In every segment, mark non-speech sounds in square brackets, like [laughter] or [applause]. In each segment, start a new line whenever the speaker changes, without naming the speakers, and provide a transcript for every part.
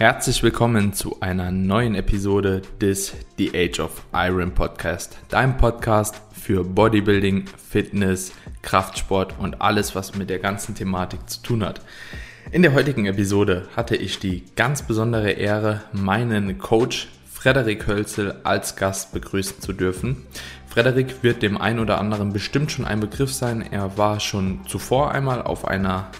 Herzlich willkommen zu einer neuen Episode des The Age of Iron Podcast, deinem Podcast für Bodybuilding, Fitness, Kraftsport und alles, was mit der ganzen Thematik zu tun hat. In der heutigen Episode hatte ich die ganz besondere Ehre, meinen Coach Frederik Hölzel als Gast begrüßen zu dürfen. Frederik wird dem einen oder anderen bestimmt schon ein Begriff sein. Er war schon zuvor einmal auf einer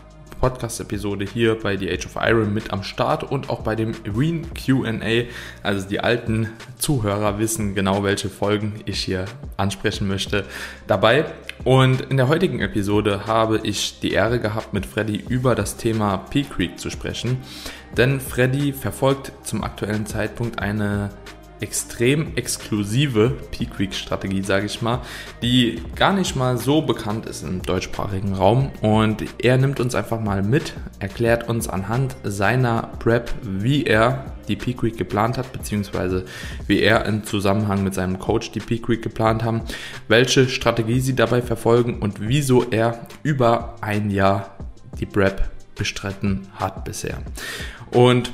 Podcast-Episode hier bei The Age of Iron mit am Start und auch bei dem Wien QA. Also die alten Zuhörer wissen genau, welche Folgen ich hier ansprechen möchte dabei. Und in der heutigen Episode habe ich die Ehre gehabt, mit Freddy über das Thema Peak Creek zu sprechen. Denn Freddy verfolgt zum aktuellen Zeitpunkt eine extrem exklusive Peak Week Strategie, sage ich mal, die gar nicht mal so bekannt ist im deutschsprachigen Raum. Und er nimmt uns einfach mal mit, erklärt uns anhand seiner Prep, wie er die Peak Week geplant hat, beziehungsweise wie er im Zusammenhang mit seinem Coach die Peak Week geplant haben, welche Strategie sie dabei verfolgen und wieso er über ein Jahr die Prep bestritten hat bisher. Und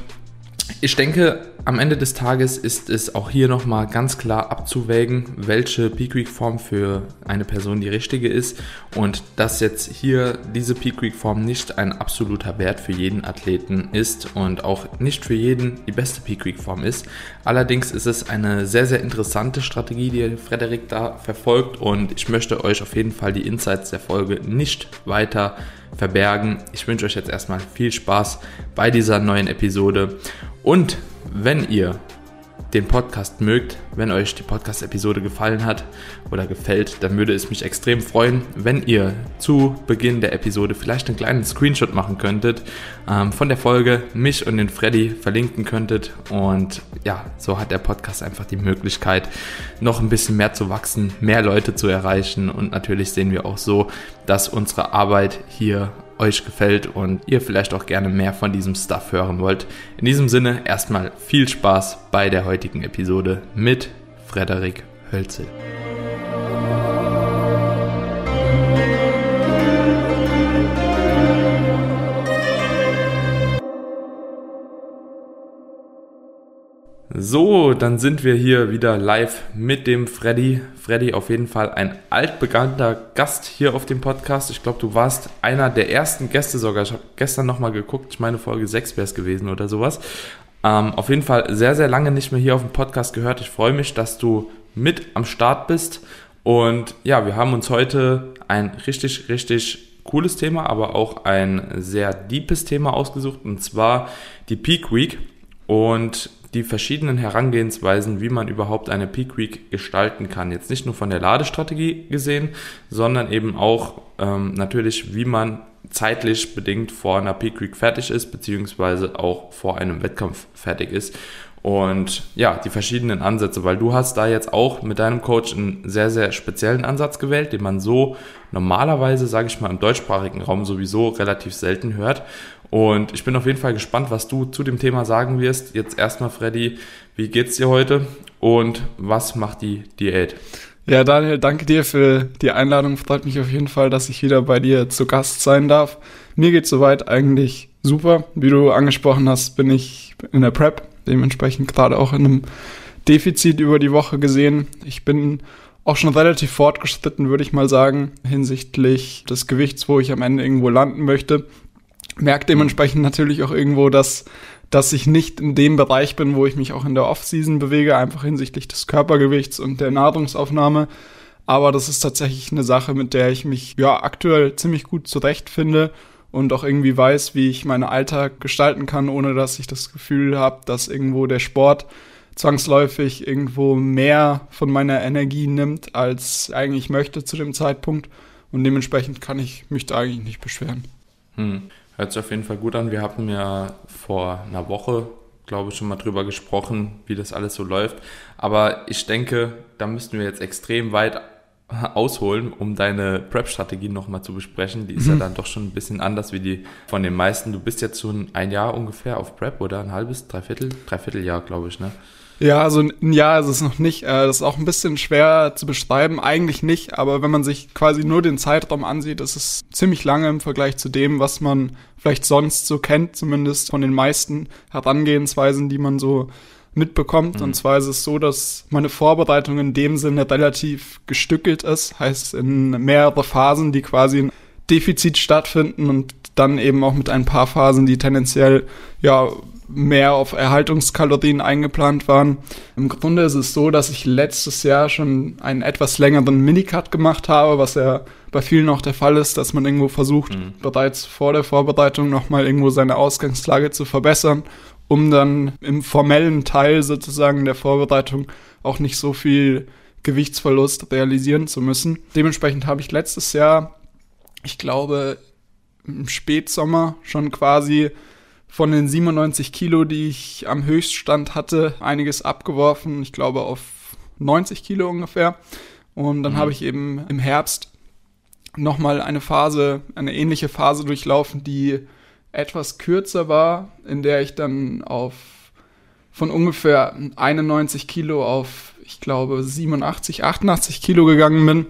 ich denke, am Ende des Tages ist es auch hier nochmal ganz klar abzuwägen, welche Peak Week Form für eine Person die richtige ist und dass jetzt hier diese Peak Week Form nicht ein absoluter Wert für jeden Athleten ist und auch nicht für jeden die beste Peak Week Form ist. Allerdings ist es eine sehr, sehr interessante Strategie, die Frederik da verfolgt und ich möchte euch auf jeden Fall die Insights der Folge nicht weiter verbergen. Ich wünsche euch jetzt erstmal viel Spaß bei dieser neuen Episode und wenn ihr den Podcast mögt, wenn euch die Podcast-Episode gefallen hat oder gefällt, dann würde es mich extrem freuen, wenn ihr zu Beginn der Episode vielleicht einen kleinen Screenshot machen könntet ähm, von der Folge, mich und den Freddy verlinken könntet. Und ja, so hat der Podcast einfach die Möglichkeit, noch ein bisschen mehr zu wachsen, mehr Leute zu erreichen. Und natürlich sehen wir auch so, dass unsere Arbeit hier euch gefällt und ihr vielleicht auch gerne mehr von diesem Stuff hören wollt. In diesem Sinne erstmal viel Spaß bei der heutigen Episode mit Frederik Hölzel. So, dann sind wir hier wieder live mit dem Freddy. Freddy auf jeden Fall ein altbekannter Gast hier auf dem Podcast. Ich glaube, du warst einer der ersten Gäste sogar. Ich habe gestern nochmal geguckt. Ich meine, Folge 6 wäre es gewesen oder sowas. Ähm, auf jeden Fall sehr, sehr lange nicht mehr hier auf dem Podcast gehört. Ich freue mich, dass du mit am Start bist. Und ja, wir haben uns heute ein richtig, richtig cooles Thema, aber auch ein sehr deepes Thema ausgesucht. Und zwar die Peak Week. Und die verschiedenen Herangehensweisen, wie man überhaupt eine Peak Week gestalten kann. Jetzt nicht nur von der Ladestrategie gesehen, sondern eben auch ähm, natürlich, wie man zeitlich bedingt vor einer Peak Week fertig ist, beziehungsweise auch vor einem Wettkampf fertig ist. Und ja, die verschiedenen Ansätze, weil du hast da jetzt auch mit deinem Coach einen sehr, sehr speziellen Ansatz gewählt, den man so normalerweise, sage ich mal, im deutschsprachigen Raum sowieso relativ selten hört. Und ich bin auf jeden Fall gespannt, was du zu dem Thema sagen wirst. Jetzt erstmal, Freddy, wie geht's dir heute und was macht die Diät?
Ja, Daniel, danke dir für die Einladung. Freut mich auf jeden Fall, dass ich wieder bei dir zu Gast sein darf. Mir geht's soweit eigentlich super. Wie du angesprochen hast, bin ich in der Prep, dementsprechend gerade auch in einem Defizit über die Woche gesehen. Ich bin auch schon relativ fortgeschritten, würde ich mal sagen, hinsichtlich des Gewichts, wo ich am Ende irgendwo landen möchte merke dementsprechend natürlich auch irgendwo, dass, dass ich nicht in dem Bereich bin, wo ich mich auch in der Off-Season bewege, einfach hinsichtlich des Körpergewichts und der Nahrungsaufnahme. Aber das ist tatsächlich eine Sache, mit der ich mich ja aktuell ziemlich gut zurechtfinde und auch irgendwie weiß, wie ich meinen Alltag gestalten kann, ohne dass ich das Gefühl habe, dass irgendwo der Sport zwangsläufig irgendwo mehr von meiner Energie nimmt, als eigentlich möchte zu dem Zeitpunkt. Und dementsprechend kann ich mich da eigentlich nicht beschweren.
Hm. Hört sich auf jeden Fall gut an. Wir hatten ja vor einer Woche, glaube ich, schon mal drüber gesprochen, wie das alles so läuft. Aber ich denke, da müssten wir jetzt extrem weit ausholen, um deine Prep-Strategie nochmal zu besprechen. Die ist mhm. ja dann doch schon ein bisschen anders wie die von den meisten. Du bist jetzt schon ein Jahr ungefähr auf Prep oder ein halbes, dreiviertel, dreiviertel Jahr, glaube ich, ne?
Ja, also ein Jahr ist es noch nicht. Äh, das ist auch ein bisschen schwer zu beschreiben. Eigentlich nicht, aber wenn man sich quasi nur den Zeitraum ansieht, ist es ziemlich lange im Vergleich zu dem, was man vielleicht sonst so kennt, zumindest von den meisten Herangehensweisen, die man so mitbekommt. Mhm. Und zwar ist es so, dass meine Vorbereitung in dem Sinne relativ gestückelt ist, heißt in mehrere Phasen, die quasi ein Defizit stattfinden und dann eben auch mit ein paar Phasen, die tendenziell ja mehr auf Erhaltungskalorien eingeplant waren. Im Grunde ist es so, dass ich letztes Jahr schon einen etwas längeren Minicut gemacht habe, was ja bei vielen auch der Fall ist, dass man irgendwo versucht, mhm. bereits vor der Vorbereitung nochmal irgendwo seine Ausgangslage zu verbessern, um dann im formellen Teil sozusagen der Vorbereitung auch nicht so viel Gewichtsverlust realisieren zu müssen. Dementsprechend habe ich letztes Jahr, ich glaube, im Spätsommer schon quasi von den 97 Kilo, die ich am Höchststand hatte, einiges abgeworfen. Ich glaube auf 90 Kilo ungefähr. Und dann mhm. habe ich eben im Herbst nochmal eine Phase, eine ähnliche Phase durchlaufen, die etwas kürzer war, in der ich dann auf von ungefähr 91 Kilo auf, ich glaube, 87, 88 Kilo gegangen bin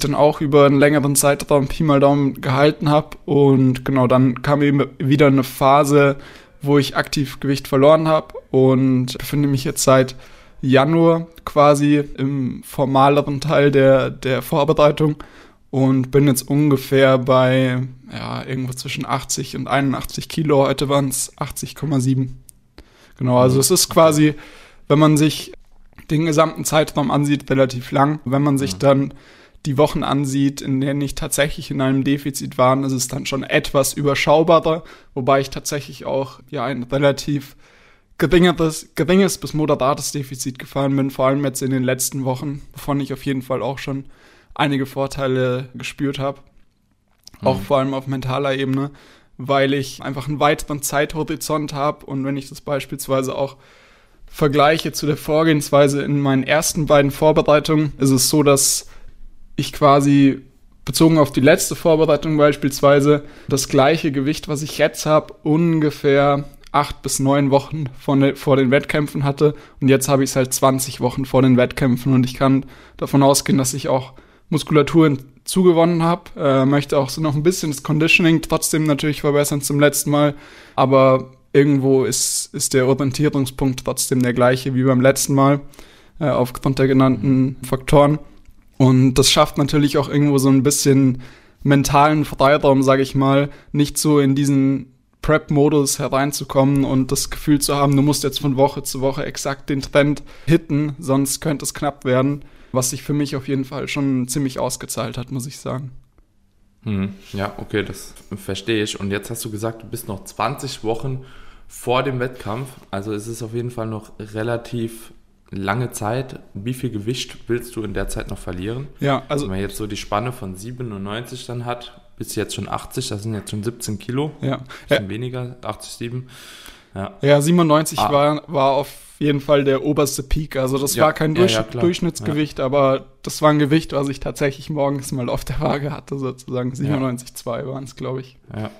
dann auch über einen längeren Zeitraum Pi mal Daumen gehalten habe. Und genau, dann kam eben wieder eine Phase, wo ich aktiv Gewicht verloren habe und befinde mich jetzt seit Januar quasi im formaleren Teil der, der Vorbereitung und bin jetzt ungefähr bei ja, irgendwo zwischen 80 und 81 Kilo. Heute waren es 80,7. Genau, also es ist quasi, wenn man sich den gesamten Zeitraum ansieht, relativ lang. Wenn man sich dann die Wochen ansieht, in denen ich tatsächlich in einem Defizit war, ist es dann schon etwas überschaubarer, wobei ich tatsächlich auch ja ein relativ geringeres, geringes bis moderates Defizit gefahren bin, vor allem jetzt in den letzten Wochen, wovon ich auf jeden Fall auch schon einige Vorteile gespürt habe. Mhm. Auch vor allem auf mentaler Ebene, weil ich einfach einen weiteren Zeithorizont habe und wenn ich das beispielsweise auch vergleiche zu der Vorgehensweise in meinen ersten beiden Vorbereitungen, ist es so, dass ich quasi bezogen auf die letzte Vorbereitung beispielsweise das gleiche Gewicht, was ich jetzt habe, ungefähr acht bis neun Wochen von, vor den Wettkämpfen hatte. Und jetzt habe ich es halt 20 Wochen vor den Wettkämpfen und ich kann davon ausgehen, dass ich auch Muskulatur zugewonnen habe. Äh, möchte auch so noch ein bisschen das Conditioning trotzdem natürlich verbessern zum letzten Mal. Aber irgendwo ist, ist der Orientierungspunkt trotzdem der gleiche wie beim letzten Mal, äh, aufgrund der genannten Faktoren. Und das schafft natürlich auch irgendwo so ein bisschen mentalen Freiraum, sage ich mal, nicht so in diesen Prep-Modus hereinzukommen und das Gefühl zu haben, du musst jetzt von Woche zu Woche exakt den Trend hitten, sonst könnte es knapp werden, was sich für mich auf jeden Fall schon ziemlich ausgezahlt hat, muss ich sagen.
Hm, ja, okay, das verstehe ich. Und jetzt hast du gesagt, du bist noch 20 Wochen vor dem Wettkampf. Also es ist auf jeden Fall noch relativ lange Zeit. Wie viel Gewicht willst du in der Zeit noch verlieren?
Ja, also.
Wenn man jetzt so die Spanne von 97 dann hat, bis jetzt schon 80, das sind jetzt schon 17 Kilo.
Ja.
Bisschen ja. weniger, 80, 7.
Ja, ja 97 ah. war, war auf jeden Fall der oberste Peak. Also das ja, war kein Durch ja, Durchschnittsgewicht, aber das war ein Gewicht, was ich tatsächlich morgens mal auf der Waage hatte, sozusagen. 97,2 waren es, glaube ich.
Ja.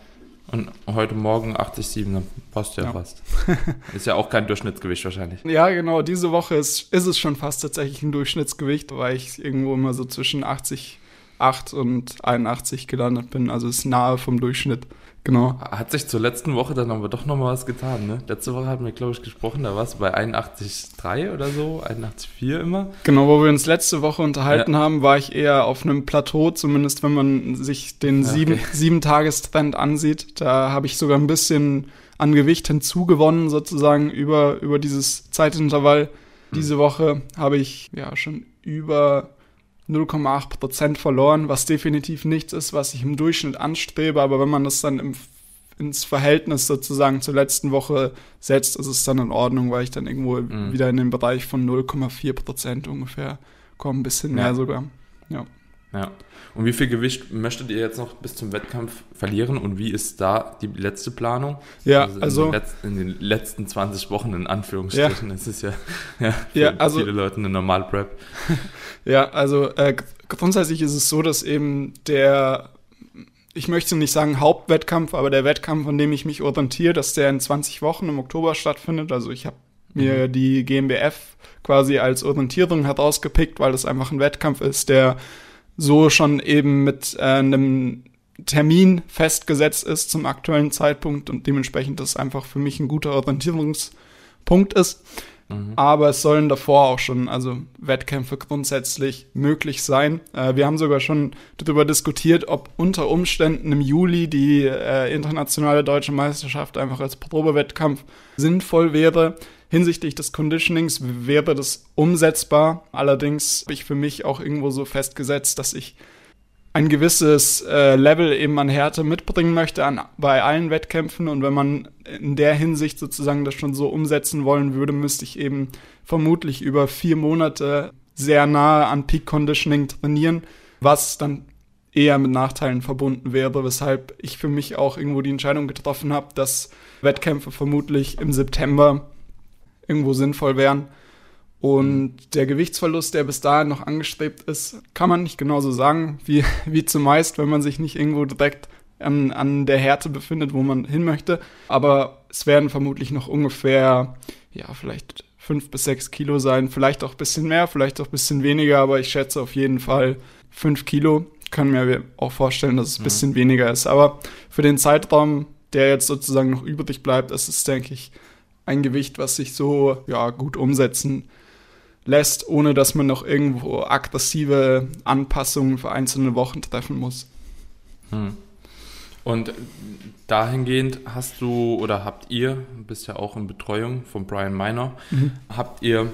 Und heute Morgen 80,7, dann passt ja, ja. fast. [laughs] ist ja auch kein Durchschnittsgewicht wahrscheinlich.
Ja, genau. Diese Woche ist, ist es schon fast tatsächlich ein Durchschnittsgewicht, weil ich irgendwo immer so zwischen 80, 8 und 81 gelandet bin. Also ist nahe vom Durchschnitt. Genau.
Hat sich zur letzten Woche dann aber doch nochmal was getan, ne? Letzte Woche hatten wir, glaube ich, gesprochen, da warst du bei 81,3 oder so, 81,4 immer.
Genau, wo wir uns letzte Woche unterhalten ja. haben, war ich eher auf einem Plateau, zumindest wenn man sich den ja, sieben, okay. sieben Tagestrend ansieht. Da habe ich sogar ein bisschen an Gewicht hinzugewonnen, sozusagen, über, über dieses Zeitintervall. Hm. Diese Woche habe ich ja schon über 0,8 Prozent verloren, was definitiv nichts ist, was ich im Durchschnitt anstrebe. Aber wenn man das dann im, ins Verhältnis sozusagen zur letzten Woche setzt, ist es dann in Ordnung, weil ich dann irgendwo mhm. wieder in den Bereich von 0,4 Prozent ungefähr komme, ein bisschen mehr ja. sogar. Ja.
Ja. Und wie viel Gewicht möchtet ihr jetzt noch bis zum Wettkampf verlieren und wie ist da die letzte Planung?
Ja, also, in, also
den, letzten, in den letzten 20 Wochen in Anführungsstrichen. Ja. Es ist ja, [laughs] ja, für
ja, also,
viele Leute eine Normal-Prep. [laughs]
ja, also äh, grundsätzlich ist es so, dass eben der, ich möchte nicht sagen Hauptwettkampf, aber der Wettkampf, an dem ich mich orientiere, dass der in 20 Wochen im Oktober stattfindet. Also ich habe mir mhm. die GmbF quasi als Orientierung herausgepickt, weil das einfach ein Wettkampf ist, der so schon eben mit äh, einem Termin festgesetzt ist zum aktuellen Zeitpunkt und dementsprechend das einfach für mich ein guter Orientierungspunkt ist. Mhm. Aber es sollen davor auch schon, also Wettkämpfe grundsätzlich möglich sein. Äh, wir haben sogar schon darüber diskutiert, ob unter Umständen im Juli die äh, internationale deutsche Meisterschaft einfach als Probewettkampf sinnvoll wäre. Hinsichtlich des Conditionings wäre das umsetzbar. Allerdings habe ich für mich auch irgendwo so festgesetzt, dass ich ein gewisses äh, Level eben an Härte mitbringen möchte an, bei allen Wettkämpfen. Und wenn man in der Hinsicht sozusagen das schon so umsetzen wollen würde, müsste ich eben vermutlich über vier Monate sehr nahe an Peak Conditioning trainieren, was dann eher mit Nachteilen verbunden wäre, weshalb ich für mich auch irgendwo die Entscheidung getroffen habe, dass Wettkämpfe vermutlich im September irgendwo sinnvoll wären. Und der Gewichtsverlust, der bis dahin noch angestrebt ist, kann man nicht genauso sagen wie, [laughs] wie zumeist, wenn man sich nicht irgendwo direkt an, an der Härte befindet, wo man hin möchte. Aber es werden vermutlich noch ungefähr, ja, vielleicht fünf bis sechs Kilo sein, vielleicht auch ein bisschen mehr, vielleicht auch ein bisschen weniger, aber ich schätze auf jeden Fall fünf Kilo. Ich kann mir auch vorstellen, dass es ein mhm. bisschen weniger ist. Aber für den Zeitraum, der jetzt sozusagen noch übrig bleibt, ist es, denke ich, ein Gewicht, was sich so ja, gut umsetzen lässt, ohne dass man noch irgendwo aggressive Anpassungen für einzelne Wochen treffen muss.
Hm. Und dahingehend hast du oder habt ihr, bist ja auch in Betreuung von Brian Miner, mhm. habt ihr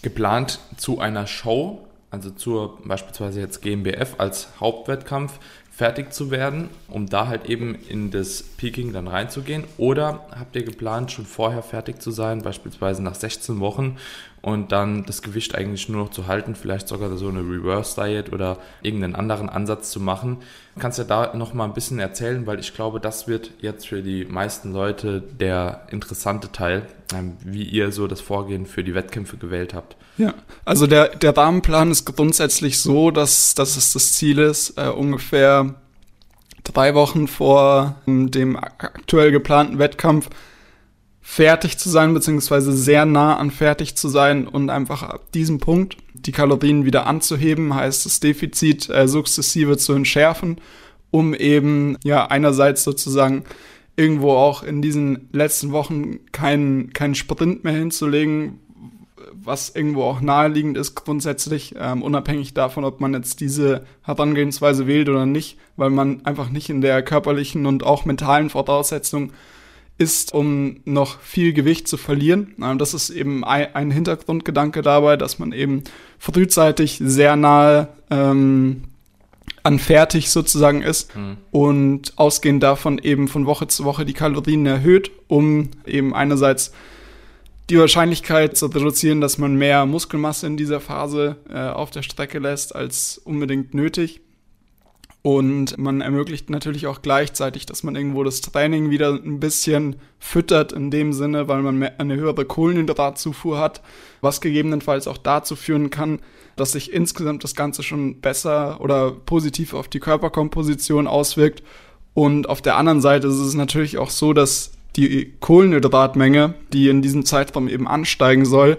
geplant zu einer Show, also zur beispielsweise jetzt GmbF als Hauptwettkampf, fertig zu werden, um da halt eben in das Peaking dann reinzugehen? Oder habt ihr geplant, schon vorher fertig zu sein, beispielsweise nach 16 Wochen und dann das Gewicht eigentlich nur noch zu halten, vielleicht sogar so eine Reverse Diet oder irgendeinen anderen Ansatz zu machen? Kannst du da noch mal ein bisschen erzählen, weil ich glaube, das wird jetzt für die meisten Leute der interessante Teil, ähm, wie ihr so das Vorgehen für die Wettkämpfe gewählt habt.
Ja, also der, der Rahmenplan ist grundsätzlich so, dass, dass es das Ziel ist, äh, ungefähr drei Wochen vor ähm, dem aktuell geplanten Wettkampf fertig zu sein, beziehungsweise sehr nah an fertig zu sein und einfach ab diesem Punkt die Kalorien wieder anzuheben, heißt das Defizit äh, sukzessive zu entschärfen, um eben ja einerseits sozusagen irgendwo auch in diesen letzten Wochen keinen keinen Sprint mehr hinzulegen, was irgendwo auch naheliegend ist grundsätzlich, ähm, unabhängig davon, ob man jetzt diese Herangehensweise wählt oder nicht, weil man einfach nicht in der körperlichen und auch mentalen Voraussetzung ist, um noch viel Gewicht zu verlieren. Das ist eben ein, ein, Hintergrundgedanke dabei, dass man eben frühzeitig sehr nahe ähm, an fertig sozusagen ist mhm. und ausgehend davon eben von Woche zu Woche die Kalorien erhöht, um eben einerseits die Wahrscheinlichkeit zu reduzieren, dass man mehr Muskelmasse in dieser Phase äh, auf der Strecke lässt als unbedingt nötig. Und man ermöglicht natürlich auch gleichzeitig, dass man irgendwo das Training wieder ein bisschen füttert in dem Sinne, weil man eine höhere Kohlenhydratzufuhr hat, was gegebenenfalls auch dazu führen kann, dass sich insgesamt das Ganze schon besser oder positiv auf die Körperkomposition auswirkt. Und auf der anderen Seite ist es natürlich auch so, dass die Kohlenhydratmenge, die in diesem Zeitraum eben ansteigen soll,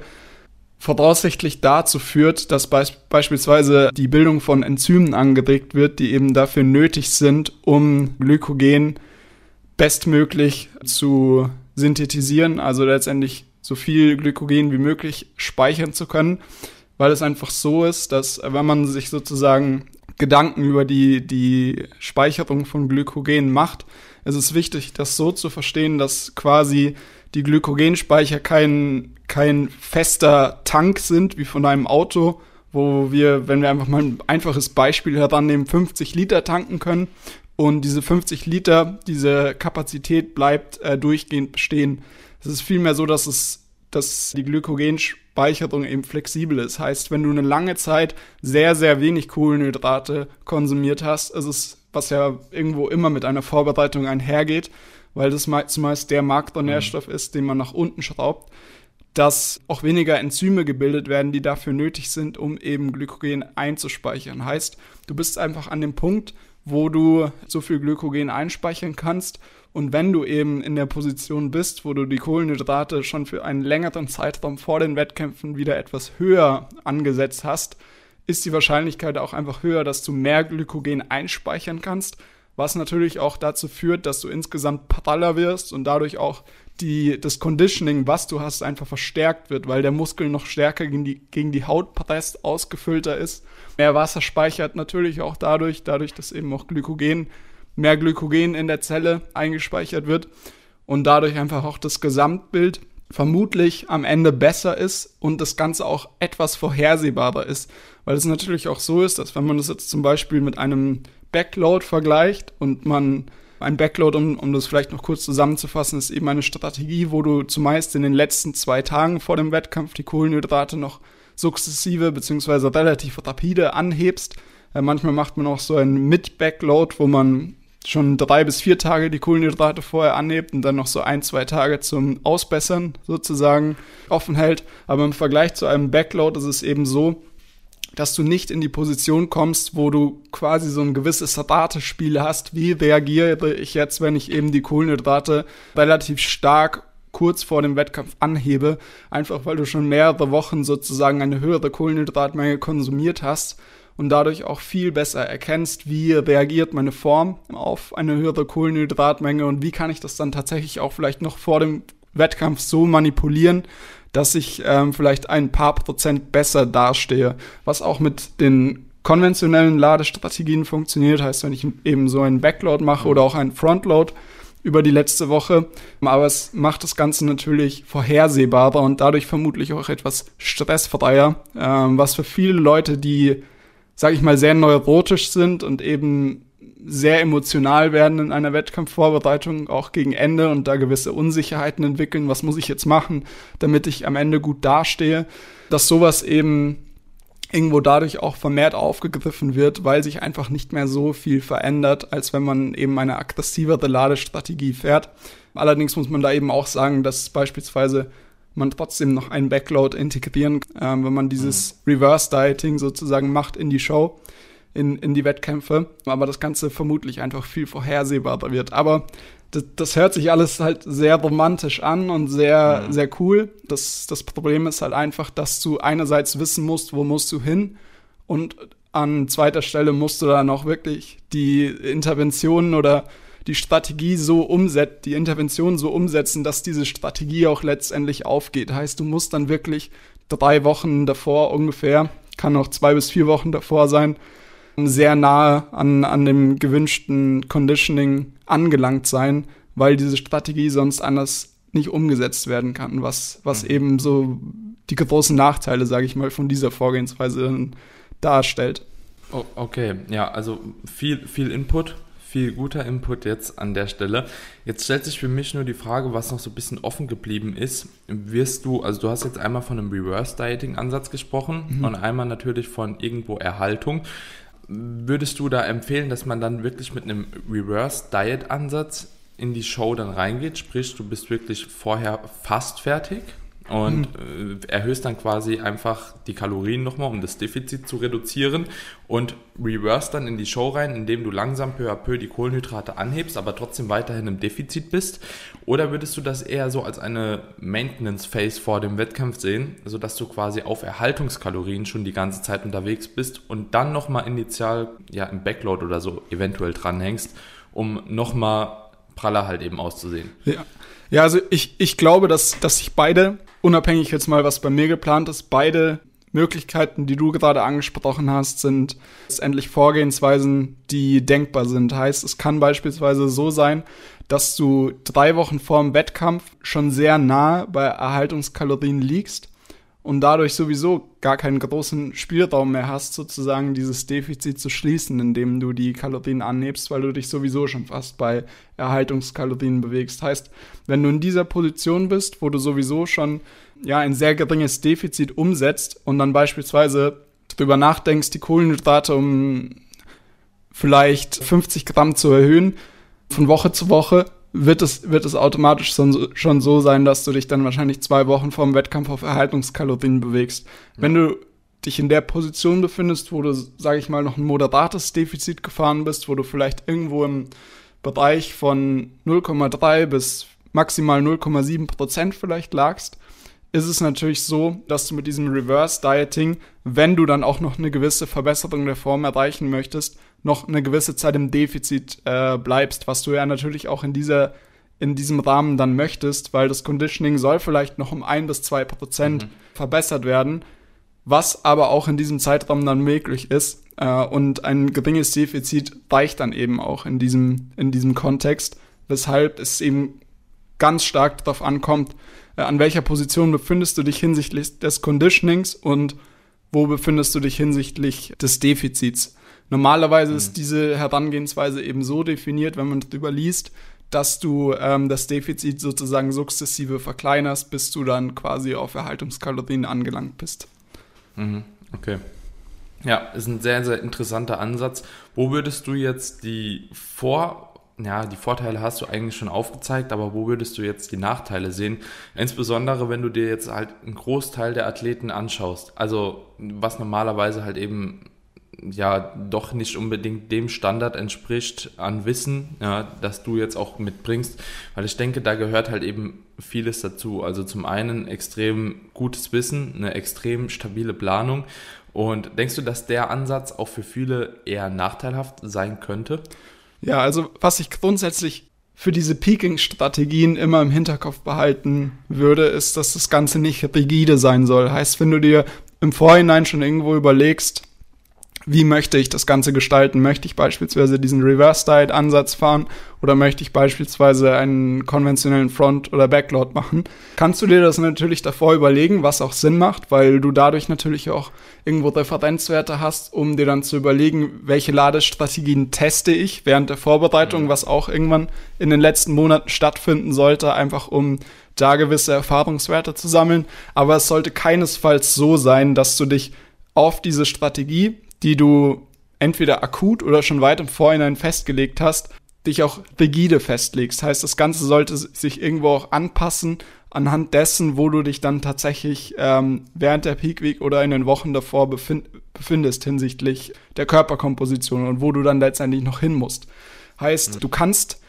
voraussichtlich dazu führt, dass be beispielsweise die Bildung von Enzymen angeregt wird, die eben dafür nötig sind, um Glykogen bestmöglich zu synthetisieren, also letztendlich so viel Glykogen wie möglich speichern zu können, weil es einfach so ist, dass wenn man sich sozusagen Gedanken über die, die Speicherung von Glykogen macht, es ist wichtig, das so zu verstehen, dass quasi die Glykogenspeicher kein, kein fester Tank sind wie von einem Auto, wo wir, wenn wir einfach mal ein einfaches Beispiel herannehmen, 50 Liter tanken können und diese 50 Liter, diese Kapazität bleibt äh, durchgehend bestehen. Es ist vielmehr so, dass es, dass die Glykogenspeicherung eben flexibel ist. Heißt, wenn du eine lange Zeit sehr, sehr wenig Kohlenhydrate konsumiert hast, ist es was ja irgendwo immer mit einer Vorbereitung einhergeht, weil das zumeist der Makronährstoff mhm. ist, den man nach unten schraubt. dass auch weniger Enzyme gebildet werden, die dafür nötig sind, um eben Glykogen einzuspeichern. Heißt, du bist einfach an dem Punkt, wo du so viel Glykogen einspeichern kannst. Und wenn du eben in der Position bist, wo du die Kohlenhydrate schon für einen längeren Zeitraum vor den Wettkämpfen wieder etwas höher angesetzt hast, ist die Wahrscheinlichkeit auch einfach höher, dass du mehr Glykogen einspeichern kannst, was natürlich auch dazu führt, dass du insgesamt praller wirst und dadurch auch die, das Conditioning, was du hast, einfach verstärkt wird, weil der Muskel noch stärker gegen die, gegen die Haut presst, ausgefüllter ist. Mehr Wasser speichert natürlich auch dadurch, dadurch, dass eben auch Glykogen, mehr Glykogen in der Zelle eingespeichert wird und dadurch einfach auch das Gesamtbild vermutlich am Ende besser ist und das Ganze auch etwas vorhersehbarer ist. Weil es natürlich auch so ist, dass wenn man das jetzt zum Beispiel mit einem Backload vergleicht und man ein Backload, um, um das vielleicht noch kurz zusammenzufassen, ist eben eine Strategie, wo du zumeist in den letzten zwei Tagen vor dem Wettkampf die Kohlenhydrate noch sukzessive bzw. relativ rapide anhebst. Äh, manchmal macht man auch so ein Mid-Backload, wo man schon drei bis vier Tage die Kohlenhydrate vorher anhebt und dann noch so ein, zwei Tage zum Ausbessern sozusagen offen hält. Aber im Vergleich zu einem Backload ist es eben so, dass du nicht in die Position kommst, wo du quasi so ein gewisses Ratespiel hast. Wie reagiere ich jetzt, wenn ich eben die Kohlenhydrate relativ stark kurz vor dem Wettkampf anhebe, einfach weil du schon mehrere Wochen sozusagen eine höhere Kohlenhydratmenge konsumiert hast und dadurch auch viel besser erkennst, wie reagiert meine Form auf eine höhere Kohlenhydratmenge und wie kann ich das dann tatsächlich auch vielleicht noch vor dem Wettkampf so manipulieren, dass ich ähm, vielleicht ein paar Prozent besser dastehe, was auch mit den konventionellen Ladestrategien funktioniert. Heißt, wenn ich eben so einen Backload mache oder auch einen Frontload über die letzte Woche, aber es macht das Ganze natürlich vorhersehbarer und dadurch vermutlich auch etwas stressfreier, ähm, was für viele Leute, die, sag ich mal, sehr neurotisch sind und eben sehr emotional werden in einer Wettkampfvorbereitung, auch gegen Ende und da gewisse Unsicherheiten entwickeln. Was muss ich jetzt machen, damit ich am Ende gut dastehe? Dass sowas eben irgendwo dadurch auch vermehrt aufgegriffen wird, weil sich einfach nicht mehr so viel verändert, als wenn man eben eine aggressivere Ladestrategie fährt. Allerdings muss man da eben auch sagen, dass beispielsweise man trotzdem noch einen Backload integrieren, äh, wenn man dieses mhm. Reverse Dieting sozusagen macht in die Show in, in die Wettkämpfe, aber das Ganze vermutlich einfach viel vorhersehbarer wird. Aber das, das hört sich alles halt sehr romantisch an und sehr, mhm. sehr cool. Das, das Problem ist halt einfach, dass du einerseits wissen musst, wo musst du hin und an zweiter Stelle musst du dann auch wirklich die Interventionen oder die Strategie so umsetzen, die Intervention so umsetzen, dass diese Strategie auch letztendlich aufgeht. Heißt, du musst dann wirklich drei Wochen davor ungefähr, kann auch zwei bis vier Wochen davor sein, sehr nahe an, an dem gewünschten Conditioning angelangt sein, weil diese Strategie sonst anders nicht umgesetzt werden kann, was, was mhm. eben so die großen Nachteile, sage ich mal, von dieser Vorgehensweise darstellt.
Oh, okay, ja, also viel, viel Input, viel guter Input jetzt an der Stelle. Jetzt stellt sich für mich nur die Frage, was noch so ein bisschen offen geblieben ist. Wirst du, also du hast jetzt einmal von einem Reverse-Dieting-Ansatz gesprochen mhm. und einmal natürlich von irgendwo Erhaltung. Würdest du da empfehlen, dass man dann wirklich mit einem Reverse-Diet-Ansatz in die Show dann reingeht? Sprich, du bist wirklich vorher fast fertig und mhm. äh, erhöhst dann quasi einfach die Kalorien nochmal, um das Defizit zu reduzieren und reverse dann in die Show rein, indem du langsam peu à peu die Kohlenhydrate anhebst, aber trotzdem weiterhin im Defizit bist? Oder würdest du das eher so als eine Maintenance Phase vor dem Wettkampf sehen, sodass du quasi auf Erhaltungskalorien schon die ganze Zeit unterwegs bist und dann nochmal initial ja im Backload oder so eventuell dranhängst, um nochmal praller halt eben auszusehen?
Ja. Ja, also ich, ich glaube, dass, dass sich beide unabhängig jetzt mal, was bei mir geplant ist, beide Möglichkeiten, die du gerade angesprochen hast, sind letztendlich Vorgehensweisen, die denkbar sind. Heißt, es kann beispielsweise so sein, dass du drei Wochen vor dem Wettkampf schon sehr nah bei Erhaltungskalorien liegst und dadurch sowieso gar keinen großen Spielraum mehr hast, sozusagen dieses Defizit zu schließen, indem du die Kalorien anhebst, weil du dich sowieso schon fast bei Erhaltungskalorien bewegst. Heißt, wenn du in dieser Position bist, wo du sowieso schon ja ein sehr geringes Defizit umsetzt und dann beispielsweise darüber nachdenkst, die Kohlenhydrate um vielleicht 50 Gramm zu erhöhen, von Woche zu Woche, wird es, wird es automatisch schon so sein, dass du dich dann wahrscheinlich zwei Wochen vor dem Wettkampf auf Erhaltungskalorien bewegst. Ja. Wenn du dich in der Position befindest, wo du, sage ich mal, noch ein moderates Defizit gefahren bist, wo du vielleicht irgendwo im Bereich von 0,3 bis maximal 0,7 Prozent vielleicht lagst, ist es natürlich so, dass du mit diesem Reverse Dieting, wenn du dann auch noch eine gewisse Verbesserung der Form erreichen möchtest, noch eine gewisse Zeit im Defizit äh, bleibst, was du ja natürlich auch in dieser in diesem Rahmen dann möchtest, weil das Conditioning soll vielleicht noch um ein bis zwei Prozent mhm. verbessert werden, was aber auch in diesem Zeitraum dann möglich ist. Äh, und ein geringes Defizit reicht dann eben auch in diesem, in diesem Kontext, weshalb es eben ganz stark darauf ankommt, äh, an welcher Position befindest du dich hinsichtlich des Conditionings und wo befindest du dich hinsichtlich des Defizits. Normalerweise mhm. ist diese Herangehensweise eben so definiert, wenn man darüber liest, dass du ähm, das Defizit sozusagen sukzessive verkleinerst, bis du dann quasi auf Erhaltungskalorien angelangt bist.
Mhm. Okay. Ja, ist ein sehr, sehr interessanter Ansatz. Wo würdest du jetzt die Vor- ja, die Vorteile hast du eigentlich schon aufgezeigt, aber wo würdest du jetzt die Nachteile sehen? Insbesondere, wenn du dir jetzt halt einen Großteil der Athleten anschaust. Also, was normalerweise halt eben ja doch nicht unbedingt dem Standard entspricht an Wissen, ja, das du jetzt auch mitbringst, weil ich denke, da gehört halt eben vieles dazu. Also zum einen extrem gutes Wissen, eine extrem stabile Planung. Und denkst du, dass der Ansatz auch für viele eher nachteilhaft sein könnte?
Ja, also was ich grundsätzlich für diese Peaking-Strategien immer im Hinterkopf behalten würde, ist, dass das Ganze nicht rigide sein soll. Heißt, wenn du dir im Vorhinein schon irgendwo überlegst, wie möchte ich das Ganze gestalten? Möchte ich beispielsweise diesen Reverse-Diet-Ansatz fahren oder möchte ich beispielsweise einen konventionellen Front- oder Backload machen? Kannst du dir das natürlich davor überlegen, was auch Sinn macht, weil du dadurch natürlich auch irgendwo Referenzwerte hast, um dir dann zu überlegen, welche Ladestrategien teste ich während der Vorbereitung, was auch irgendwann in den letzten Monaten stattfinden sollte, einfach um da gewisse Erfahrungswerte zu sammeln. Aber es sollte keinesfalls so sein, dass du dich auf diese Strategie die du entweder akut oder schon weit im Vorhinein festgelegt hast, dich auch rigide festlegst. Heißt, das Ganze sollte sich irgendwo auch anpassen anhand dessen, wo du dich dann tatsächlich ähm, während der Peak Week oder in den Wochen davor befind befindest hinsichtlich der Körperkomposition und wo du dann letztendlich noch hin musst. Heißt, mhm. du kannst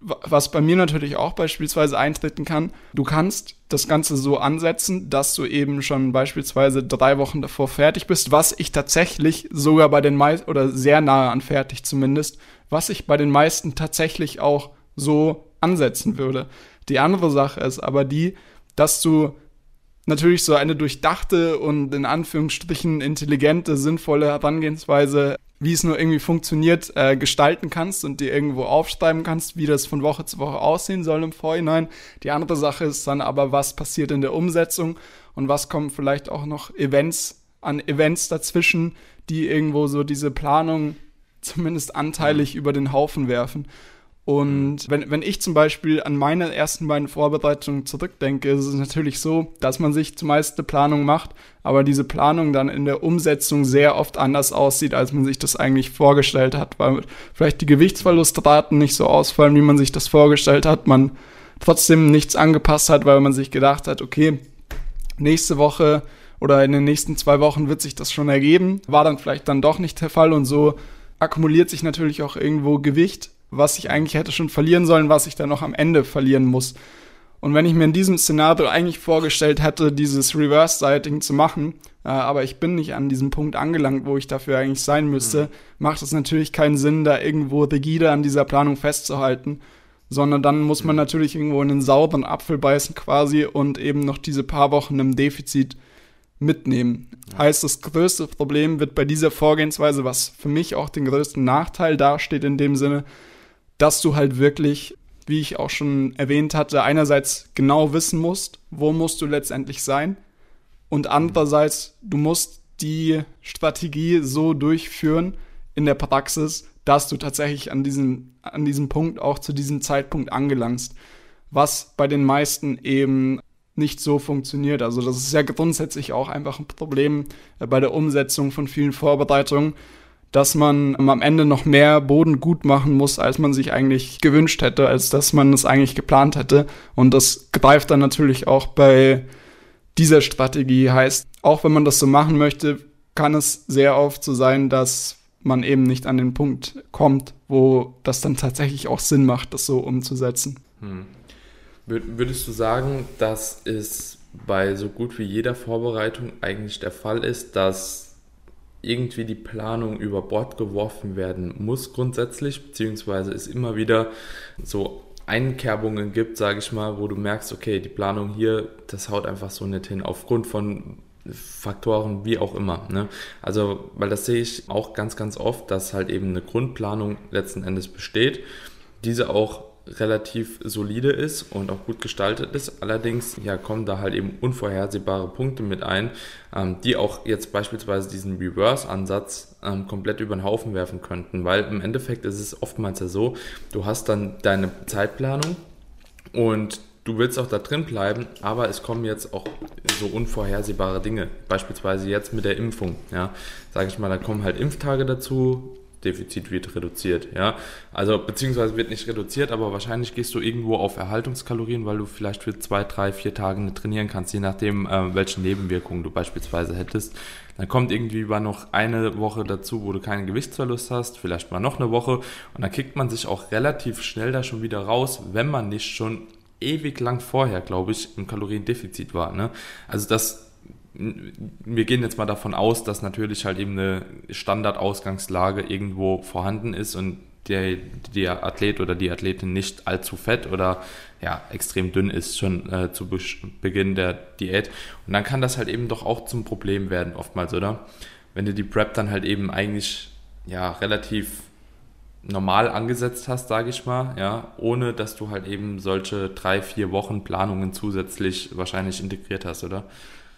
was bei mir natürlich auch beispielsweise eintreten kann, du kannst das Ganze so ansetzen, dass du eben schon beispielsweise drei Wochen davor fertig bist, was ich tatsächlich sogar bei den meisten, oder sehr nahe an fertig zumindest, was ich bei den meisten tatsächlich auch so ansetzen würde. Die andere Sache ist aber die, dass du natürlich so eine durchdachte und in Anführungsstrichen intelligente, sinnvolle Herangehensweise wie es nur irgendwie funktioniert, äh, gestalten kannst und dir irgendwo aufschreiben kannst, wie das von Woche zu Woche aussehen soll im Vorhinein. Die andere Sache ist dann aber, was passiert in der Umsetzung und was kommen vielleicht auch noch Events an Events dazwischen, die irgendwo so diese Planung zumindest anteilig über den Haufen werfen. Und wenn, wenn ich zum Beispiel an meine ersten beiden Vorbereitungen zurückdenke, ist es natürlich so, dass man sich zumeist eine Planung macht, aber diese Planung dann in der Umsetzung sehr oft anders aussieht, als man sich das eigentlich vorgestellt hat, weil vielleicht die Gewichtsverlustraten nicht so ausfallen, wie man sich das vorgestellt hat, man trotzdem nichts angepasst hat, weil man sich gedacht hat, okay, nächste Woche oder in den nächsten zwei Wochen wird sich das schon ergeben, war dann vielleicht dann doch nicht der Fall und so akkumuliert sich natürlich auch irgendwo Gewicht was ich eigentlich hätte schon verlieren sollen, was ich dann noch am Ende verlieren muss. Und wenn ich mir in diesem Szenario eigentlich vorgestellt hätte, dieses Reverse-Sighting zu machen, äh, aber ich bin nicht an diesem Punkt angelangt, wo ich dafür eigentlich sein müsste, mhm. macht es natürlich keinen Sinn, da irgendwo rigide an dieser Planung festzuhalten, sondern dann muss man mhm. natürlich irgendwo in einen sauren Apfel beißen quasi und eben noch diese paar Wochen im Defizit mitnehmen. Ja. Heißt, das größte Problem wird bei dieser Vorgehensweise, was für mich auch den größten Nachteil dasteht in dem Sinne, dass du halt wirklich, wie ich auch schon erwähnt hatte, einerseits genau wissen musst, wo musst du letztendlich sein und andererseits, du musst die Strategie so durchführen in der Praxis, dass du tatsächlich an diesem, an diesem Punkt auch zu diesem Zeitpunkt angelangst. Was bei den meisten eben nicht so funktioniert. Also das ist ja grundsätzlich auch einfach ein Problem äh, bei der Umsetzung von vielen Vorbereitungen, dass man am Ende noch mehr Boden gut machen muss, als man sich eigentlich gewünscht hätte, als dass man es eigentlich geplant hätte. Und das greift dann natürlich auch bei dieser Strategie. Heißt, auch wenn man das so machen möchte, kann es sehr oft so sein, dass man eben nicht an den Punkt kommt, wo das dann tatsächlich auch Sinn macht, das so umzusetzen. Hm.
Würdest du sagen, dass es bei so gut wie jeder Vorbereitung eigentlich der Fall ist, dass irgendwie die Planung über Bord geworfen werden muss grundsätzlich, beziehungsweise es immer wieder so Einkerbungen gibt, sage ich mal, wo du merkst, okay, die Planung hier, das haut einfach so nicht hin, aufgrund von Faktoren wie auch immer. Ne? Also, weil das sehe ich auch ganz, ganz oft, dass halt eben eine Grundplanung letzten Endes besteht, diese auch relativ solide ist und auch gut gestaltet ist. Allerdings ja, kommen da halt eben unvorhersehbare Punkte mit ein, ähm, die auch jetzt beispielsweise diesen Reverse-Ansatz ähm, komplett über den Haufen werfen könnten, weil im Endeffekt ist es oftmals ja so, du hast dann deine Zeitplanung und du willst auch da drin bleiben, aber es kommen jetzt auch so unvorhersehbare Dinge, beispielsweise jetzt mit der Impfung, ja, sage ich mal, da kommen halt Impftage dazu, Defizit wird reduziert, ja. Also beziehungsweise wird nicht reduziert, aber wahrscheinlich gehst du irgendwo auf Erhaltungskalorien, weil du vielleicht für zwei, drei, vier Tage nicht trainieren kannst, je nachdem, äh, welche Nebenwirkungen du beispielsweise hättest. Dann kommt irgendwie mal noch eine Woche dazu, wo du keinen Gewichtsverlust hast, vielleicht mal noch eine Woche und dann kickt man sich auch relativ schnell da schon wieder raus, wenn man nicht schon ewig lang vorher, glaube ich, im Kaloriendefizit war. Ne? Also das wir gehen jetzt mal davon aus, dass natürlich halt eben eine Standardausgangslage irgendwo vorhanden ist und der, der Athlet oder die Athletin nicht allzu fett oder ja, extrem dünn ist schon äh, zu Be Beginn der Diät. Und dann kann das halt eben doch auch zum Problem werden, oftmals, oder? Wenn du die Prep dann halt eben eigentlich ja relativ normal angesetzt hast, sage ich mal, ja, ohne dass du halt eben solche drei, vier Wochen Planungen zusätzlich wahrscheinlich integriert hast, oder?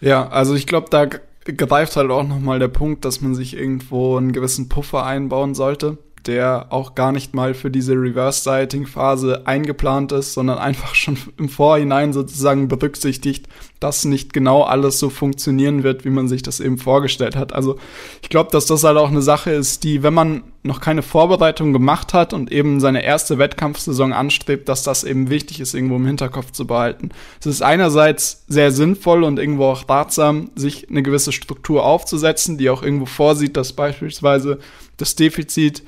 Ja, also ich glaube, da greift halt auch nochmal der Punkt, dass man sich irgendwo einen gewissen Puffer einbauen sollte der auch gar nicht mal für diese Reverse-Dieting-Phase eingeplant ist, sondern einfach schon im Vorhinein sozusagen berücksichtigt, dass nicht genau alles so funktionieren wird, wie man sich das eben vorgestellt hat. Also ich glaube, dass das halt auch eine Sache ist, die, wenn man noch keine Vorbereitung gemacht hat und eben seine erste Wettkampfsaison anstrebt, dass das eben wichtig ist, irgendwo im Hinterkopf zu behalten. Es ist einerseits sehr sinnvoll und irgendwo auch ratsam, sich eine gewisse Struktur aufzusetzen, die auch irgendwo vorsieht, dass beispielsweise das Defizit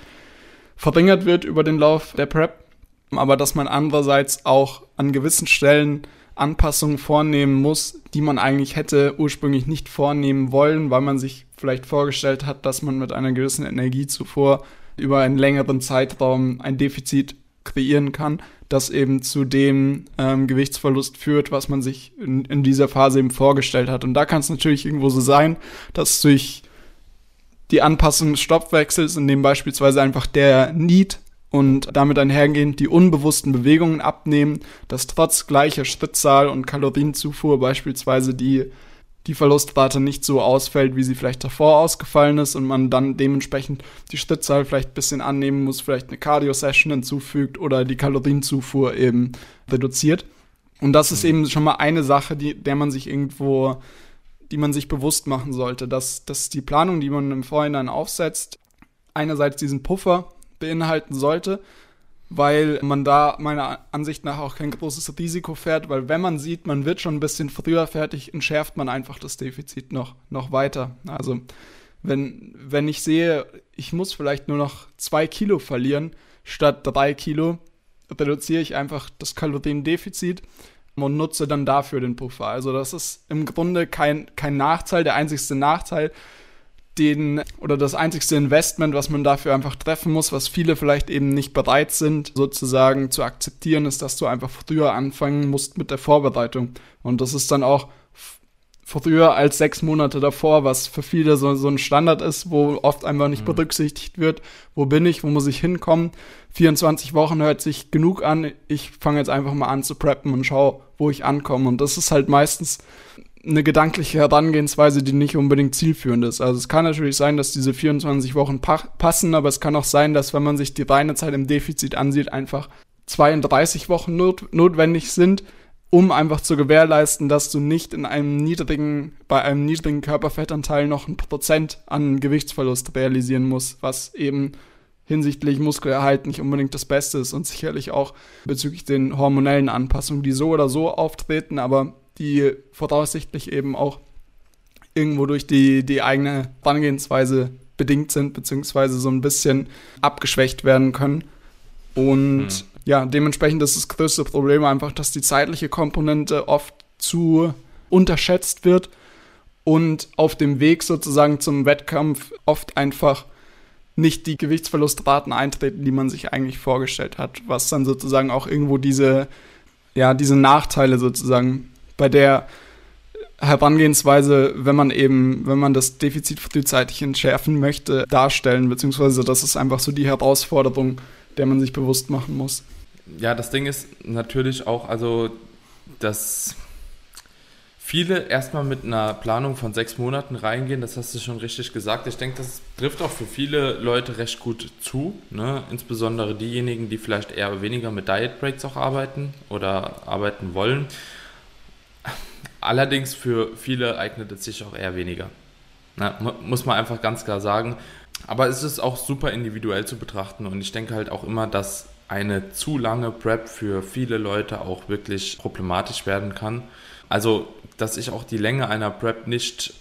verringert wird über den Lauf der Prep, aber dass man andererseits auch an gewissen Stellen Anpassungen vornehmen muss, die man eigentlich hätte ursprünglich nicht vornehmen wollen, weil man sich vielleicht vorgestellt hat, dass man mit einer gewissen Energie zuvor über einen längeren Zeitraum ein Defizit kreieren kann, das eben zu dem ähm, Gewichtsverlust führt, was man sich in, in dieser Phase eben vorgestellt hat. Und da kann es natürlich irgendwo so sein, dass durch die Anpassung des Stoffwechsels, in dem beispielsweise einfach der Need und damit einhergehend die unbewussten Bewegungen abnehmen, dass trotz gleicher Schrittzahl und Kalorienzufuhr beispielsweise die, die Verlustrate nicht so ausfällt, wie sie vielleicht davor ausgefallen ist und man dann dementsprechend die Schrittzahl vielleicht ein bisschen annehmen muss, vielleicht eine Cardio-Session hinzufügt oder die Kalorienzufuhr eben reduziert. Und das ist eben schon mal eine Sache, die, der man sich irgendwo die man sich bewusst machen sollte, dass, dass die Planung, die man im Vorhinein aufsetzt, einerseits diesen Puffer beinhalten sollte, weil man da meiner Ansicht nach auch kein großes Risiko fährt, weil wenn man sieht, man wird schon ein bisschen früher fertig, entschärft man einfach das Defizit noch, noch weiter. Also wenn, wenn ich sehe, ich muss vielleicht nur noch zwei Kilo verlieren statt drei Kilo, reduziere ich einfach das Kaloriendefizit und nutze dann dafür den Puffer. Also das ist im Grunde kein, kein Nachteil. Der einzigste Nachteil, den oder das einzigste Investment, was man dafür einfach treffen muss, was viele vielleicht eben nicht bereit sind, sozusagen zu akzeptieren, ist, dass du einfach früher anfangen musst mit der Vorbereitung. Und das ist dann auch früher als sechs Monate davor, was für viele so, so ein Standard ist, wo oft einfach nicht mhm. berücksichtigt wird. Wo bin ich? Wo muss ich hinkommen? 24 Wochen hört sich genug an. Ich fange jetzt einfach mal an zu preppen und schaue, wo ich ankomme. Und das ist halt meistens eine gedankliche Herangehensweise, die nicht unbedingt zielführend ist. Also es kann natürlich sein, dass diese 24 Wochen pa passen, aber es kann auch sein, dass wenn man sich die reine Zeit im Defizit ansieht, einfach 32 Wochen not notwendig sind um einfach zu gewährleisten, dass du nicht in einem niedrigen, bei einem niedrigen Körperfettanteil noch ein Prozent an Gewichtsverlust realisieren musst, was eben hinsichtlich Muskelerhalt nicht unbedingt das Beste ist und sicherlich auch bezüglich den hormonellen Anpassungen, die so oder so auftreten, aber die voraussichtlich eben auch irgendwo durch die, die eigene Herangehensweise bedingt sind, beziehungsweise so ein bisschen abgeschwächt werden können. Und mhm. ja, dementsprechend ist das größte Problem einfach, dass die zeitliche Komponente oft zu unterschätzt wird und auf dem Weg sozusagen zum Wettkampf oft einfach nicht die Gewichtsverlustraten eintreten, die man sich eigentlich vorgestellt hat, was dann sozusagen auch irgendwo diese, ja, diese Nachteile sozusagen bei der Herangehensweise, wenn man eben, wenn man das Defizit frühzeitig entschärfen möchte, darstellen, beziehungsweise das ist einfach so die Herausforderung, der man sich bewusst machen muss.
Ja, das Ding ist natürlich auch, also, dass viele erstmal mit einer Planung von sechs Monaten reingehen, das hast du schon richtig gesagt. Ich denke, das trifft auch für viele Leute recht gut zu, ne? insbesondere diejenigen, die vielleicht eher weniger mit Diet Breaks auch arbeiten oder arbeiten wollen. Allerdings für viele eignet es sich auch eher weniger. Na, muss man einfach ganz klar sagen. Aber es ist auch super individuell zu betrachten und ich denke halt auch immer, dass eine zu lange Prep für viele Leute auch wirklich problematisch werden kann. Also, dass ich auch die Länge einer Prep nicht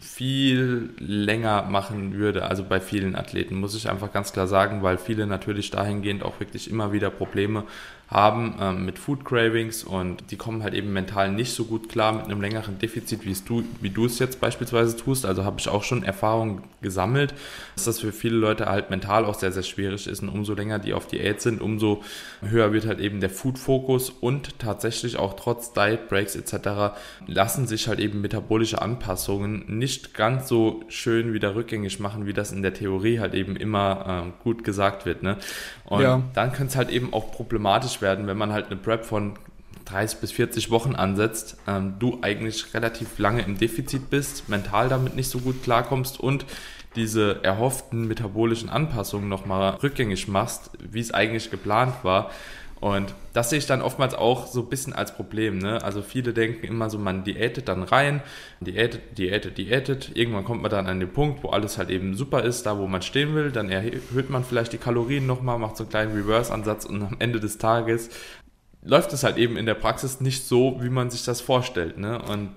viel länger machen würde, also bei vielen Athleten, muss ich einfach ganz klar sagen, weil viele natürlich dahingehend auch wirklich immer wieder Probleme haben ähm, mit Food Cravings und die kommen halt eben mental nicht so gut klar mit einem längeren Defizit, wie du, wie du es jetzt beispielsweise tust. Also habe ich auch schon Erfahrungen gesammelt, dass das für viele Leute halt mental auch sehr, sehr schwierig ist. Und umso länger die auf Diät sind, umso höher wird halt eben der Food-Fokus und tatsächlich auch trotz Diet Breaks etc. lassen sich halt eben metabolische Anpassungen nicht ganz so schön wieder rückgängig machen, wie das in der Theorie halt eben immer äh, gut gesagt wird. Ne? Und ja. dann könnte es halt eben auch problematisch werden, wenn man halt eine Prep von 30 bis 40 Wochen ansetzt, ähm, du eigentlich relativ lange im Defizit bist, mental damit nicht so gut klarkommst und diese erhofften metabolischen Anpassungen nochmal rückgängig machst, wie es eigentlich geplant war. Und das sehe ich dann oftmals auch so ein bisschen als Problem. Ne? Also viele denken immer so, man diätet dann rein, diätet, diätet, diätet. Irgendwann kommt man dann an den Punkt, wo alles halt eben super ist, da wo man stehen will. Dann erhöht man vielleicht die Kalorien nochmal, macht so einen kleinen Reverse-Ansatz und am Ende des Tages läuft es halt eben in der Praxis nicht so, wie man sich das vorstellt. Ne? Und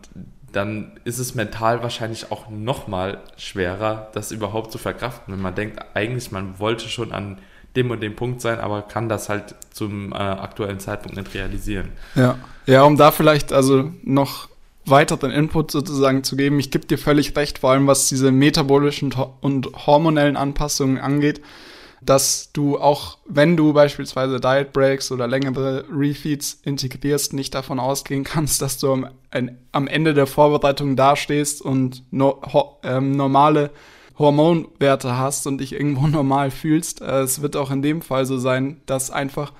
dann ist es mental wahrscheinlich auch nochmal schwerer, das überhaupt zu verkraften, wenn man denkt, eigentlich man wollte schon an dem und dem Punkt sein, aber kann das halt zum äh, aktuellen Zeitpunkt nicht realisieren.
Ja. ja, um da vielleicht also noch weiteren Input sozusagen zu geben, ich gebe dir völlig recht, vor allem was diese metabolischen und hormonellen Anpassungen angeht, dass du auch, wenn du beispielsweise Diet Breaks oder längere Refeeds integrierst, nicht davon ausgehen kannst, dass du am, am Ende der Vorbereitung dastehst und no, ho, ähm, normale Hormonwerte hast und dich irgendwo [laughs] normal fühlst. Äh, es wird auch in dem Fall so sein, dass einfach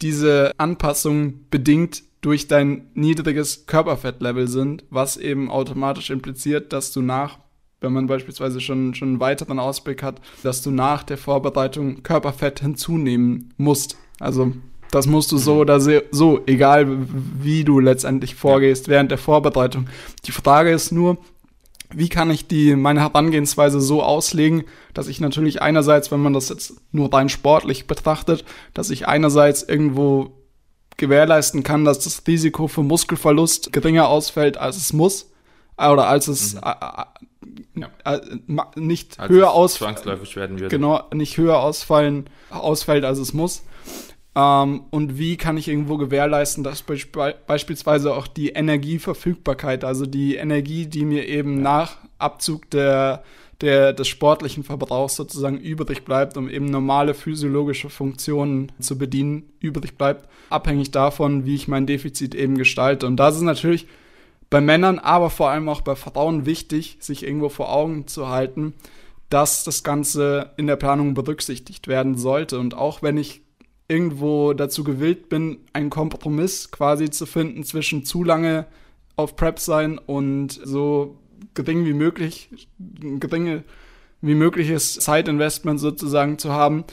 diese Anpassungen bedingt durch dein niedriges Körperfettlevel sind, was eben automatisch impliziert, dass du nach, wenn man beispielsweise schon, schon einen weiteren Ausblick hat, dass du nach der Vorbereitung Körperfett hinzunehmen musst. Also das musst du so oder so, egal wie du letztendlich vorgehst während der Vorbereitung. Die Frage ist nur, wie kann ich die, meine Herangehensweise so auslegen, dass ich natürlich einerseits, wenn man das jetzt nur rein sportlich betrachtet, dass ich einerseits irgendwo gewährleisten kann, dass das Risiko für Muskelverlust geringer ausfällt, als es muss, äh, oder als es mhm. äh, äh, äh nicht als höher ausfällt, werden würde. Genau, nicht höher ausfallen, ausfällt, als es muss. Ähm, und wie kann ich irgendwo gewährleisten, dass be beispielsweise auch die Energieverfügbarkeit, also die Energie, die mir eben nach Abzug der, der, des sportlichen Verbrauchs sozusagen übrig bleibt, um eben normale physiologische Funktionen zu bedienen, übrig bleibt, abhängig davon, wie ich mein Defizit eben gestalte. Und das ist natürlich bei Männern, aber vor allem auch bei Frauen wichtig, sich irgendwo vor Augen zu halten, dass das Ganze in der Planung berücksichtigt werden sollte. Und auch wenn ich irgendwo dazu gewillt bin, einen Kompromiss quasi zu finden zwischen zu lange auf Prep sein und so gering wie möglich, geringe wie mögliches Zeitinvestment sozusagen zu haben,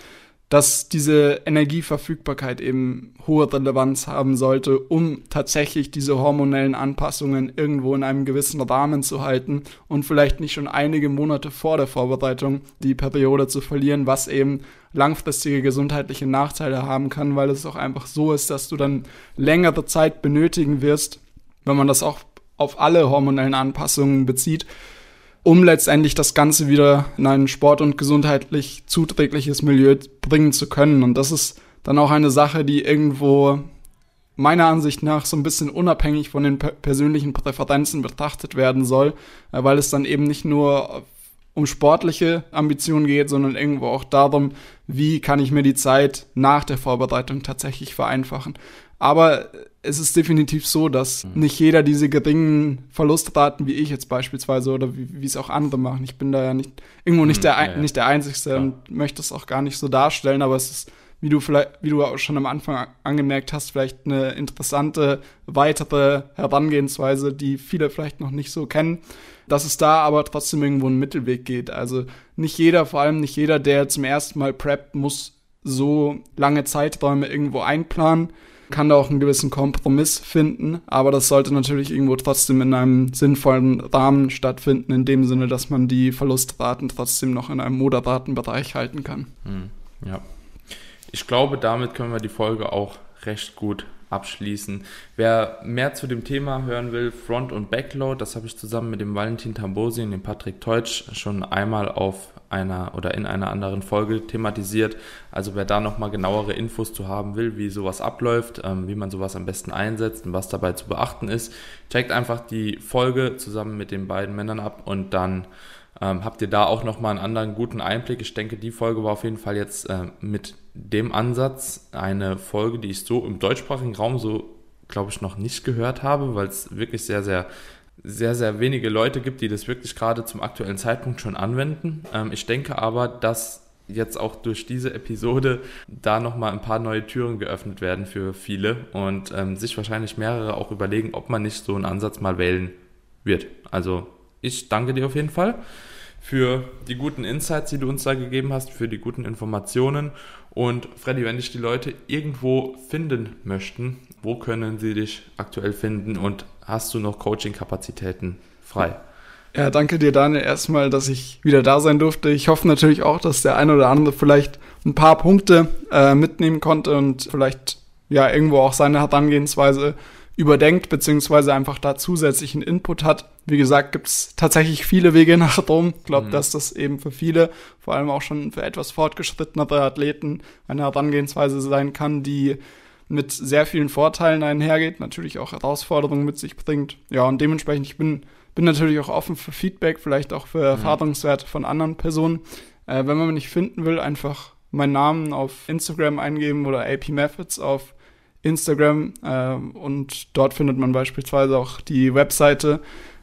dass diese Energieverfügbarkeit eben hohe Relevanz haben sollte, um tatsächlich diese hormonellen Anpassungen irgendwo in einem gewissen Rahmen zu halten und vielleicht nicht schon einige Monate vor der Vorbereitung die Periode zu verlieren, was eben langfristige gesundheitliche Nachteile haben kann, weil es auch einfach so ist, dass du dann längere Zeit benötigen wirst, wenn man das auch auf alle hormonellen Anpassungen bezieht, um letztendlich das Ganze wieder in ein sport- und gesundheitlich zuträgliches Milieu bringen zu können. Und das ist dann auch eine Sache, die irgendwo meiner Ansicht nach so ein bisschen unabhängig von den persönlichen Präferenzen betrachtet werden soll, äh, weil es dann eben nicht nur um sportliche Ambitionen geht, sondern irgendwo auch darum, wie kann ich mir die Zeit nach der Vorbereitung tatsächlich vereinfachen. Aber es ist definitiv so, dass mhm. nicht jeder diese geringen Verlustraten wie ich jetzt beispielsweise oder wie, wie es auch andere machen. Ich bin da ja nicht irgendwo nicht, mhm, der, ja, ja. nicht der Einzige ja. und möchte es auch gar nicht so darstellen, aber es ist, wie du vielleicht, wie du auch schon am Anfang angemerkt hast, vielleicht eine interessante weitere Herangehensweise, die viele vielleicht noch nicht so kennen, dass es da aber trotzdem irgendwo einen Mittelweg geht. Also nicht jeder, vor allem nicht jeder, der zum ersten Mal preppt, muss so lange Zeiträume irgendwo einplanen kann da auch einen gewissen Kompromiss finden, aber das sollte natürlich irgendwo trotzdem in einem sinnvollen Rahmen stattfinden, in dem Sinne, dass man die Verlustraten trotzdem noch in einem moderaten Bereich halten kann.
Hm, ja. Ich glaube, damit können wir die Folge auch recht gut abschließen. Wer mehr zu dem Thema hören will, Front- und Backload, das habe ich zusammen mit dem Valentin Tambosi und dem Patrick Teutsch schon einmal auf einer oder in einer anderen Folge thematisiert. Also wer da nochmal genauere Infos zu haben will, wie sowas abläuft, ähm, wie man sowas am besten einsetzt und was dabei zu beachten ist, checkt einfach die Folge zusammen mit den beiden Männern ab und dann ähm, habt ihr da auch nochmal einen anderen guten Einblick. Ich denke, die Folge war auf jeden Fall jetzt äh, mit dem Ansatz eine Folge, die ich so im deutschsprachigen Raum so, glaube ich, noch nicht gehört habe, weil es wirklich sehr, sehr sehr, sehr wenige Leute gibt, die das wirklich gerade zum aktuellen Zeitpunkt schon anwenden. Ähm, ich denke aber, dass jetzt auch durch diese Episode da nochmal ein paar neue Türen geöffnet werden für viele und ähm, sich wahrscheinlich mehrere auch überlegen, ob man nicht so einen Ansatz mal wählen wird. Also ich danke dir auf jeden Fall für die guten Insights, die du uns da gegeben hast, für die guten Informationen. Und Freddy, wenn dich die Leute irgendwo finden möchten, wo können sie dich aktuell finden und hast du noch Coaching-Kapazitäten frei?
Ja, danke dir, Daniel, erstmal, dass ich wieder da sein durfte. Ich hoffe natürlich auch, dass der eine oder andere vielleicht ein paar Punkte äh, mitnehmen konnte und vielleicht ja irgendwo auch seine Herangehensweise überdenkt, beziehungsweise einfach da zusätzlichen Input hat. Wie gesagt, gibt es tatsächlich viele Wege nach Rom. Ich glaube, mhm. dass das eben für viele, vor allem auch schon für etwas fortgeschrittenere Athleten, eine Herangehensweise sein kann, die mit sehr vielen Vorteilen einhergeht, natürlich auch Herausforderungen mit sich bringt. Ja, und dementsprechend, ich bin, bin natürlich auch offen für Feedback, vielleicht auch für mhm. Erfahrungswerte von anderen Personen. Äh, wenn man mich nicht finden will, einfach meinen Namen auf Instagram eingeben oder AP Methods auf Instagram äh, und dort findet man beispielsweise auch die Webseite,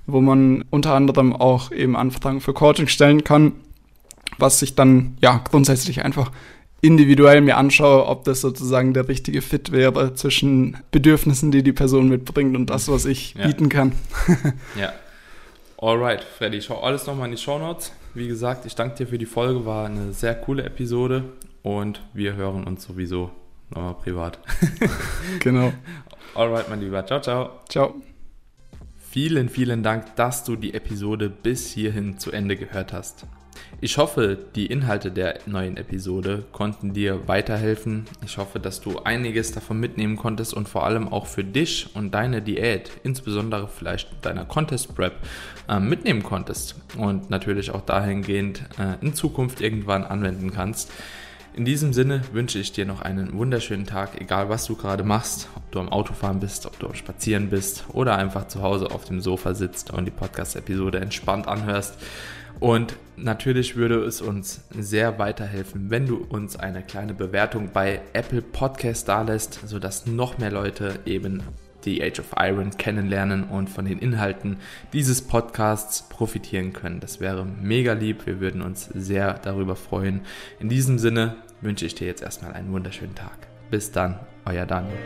wo man unter anderem auch eben Anfragen für Coaching stellen kann, was sich dann ja grundsätzlich einfach individuell mir anschaue, ob das sozusagen der richtige Fit wäre zwischen Bedürfnissen, die die Person mitbringt und das, was ich ja. bieten kann. [laughs]
ja. Alright, Freddy, schau alles nochmal in die Show Notes. Wie gesagt, ich danke dir für die Folge, war eine sehr coole Episode und wir hören uns sowieso nochmal privat. [laughs]
genau.
Alright, mein Lieber. Ciao, ciao.
Ciao.
Vielen, vielen Dank, dass du die Episode bis hierhin zu Ende gehört hast. Ich hoffe, die Inhalte der neuen Episode konnten dir weiterhelfen. Ich hoffe, dass du einiges davon mitnehmen konntest und vor allem auch für dich und deine Diät, insbesondere vielleicht deiner Contest Prep, äh, mitnehmen konntest und natürlich auch dahingehend äh, in Zukunft irgendwann anwenden kannst. In diesem Sinne wünsche ich dir noch einen wunderschönen Tag, egal was du gerade machst, ob du am Autofahren bist, ob du am Spazieren bist oder einfach zu Hause auf dem Sofa sitzt und die Podcast-Episode entspannt anhörst. Und natürlich würde es uns sehr weiterhelfen, wenn du uns eine kleine Bewertung bei Apple Podcast dalässt, sodass noch mehr Leute eben die Age of Iron kennenlernen und von den Inhalten dieses Podcasts profitieren können. Das wäre mega lieb. Wir würden uns sehr darüber freuen. In diesem Sinne wünsche ich dir jetzt erstmal einen wunderschönen Tag. Bis dann, euer Daniel.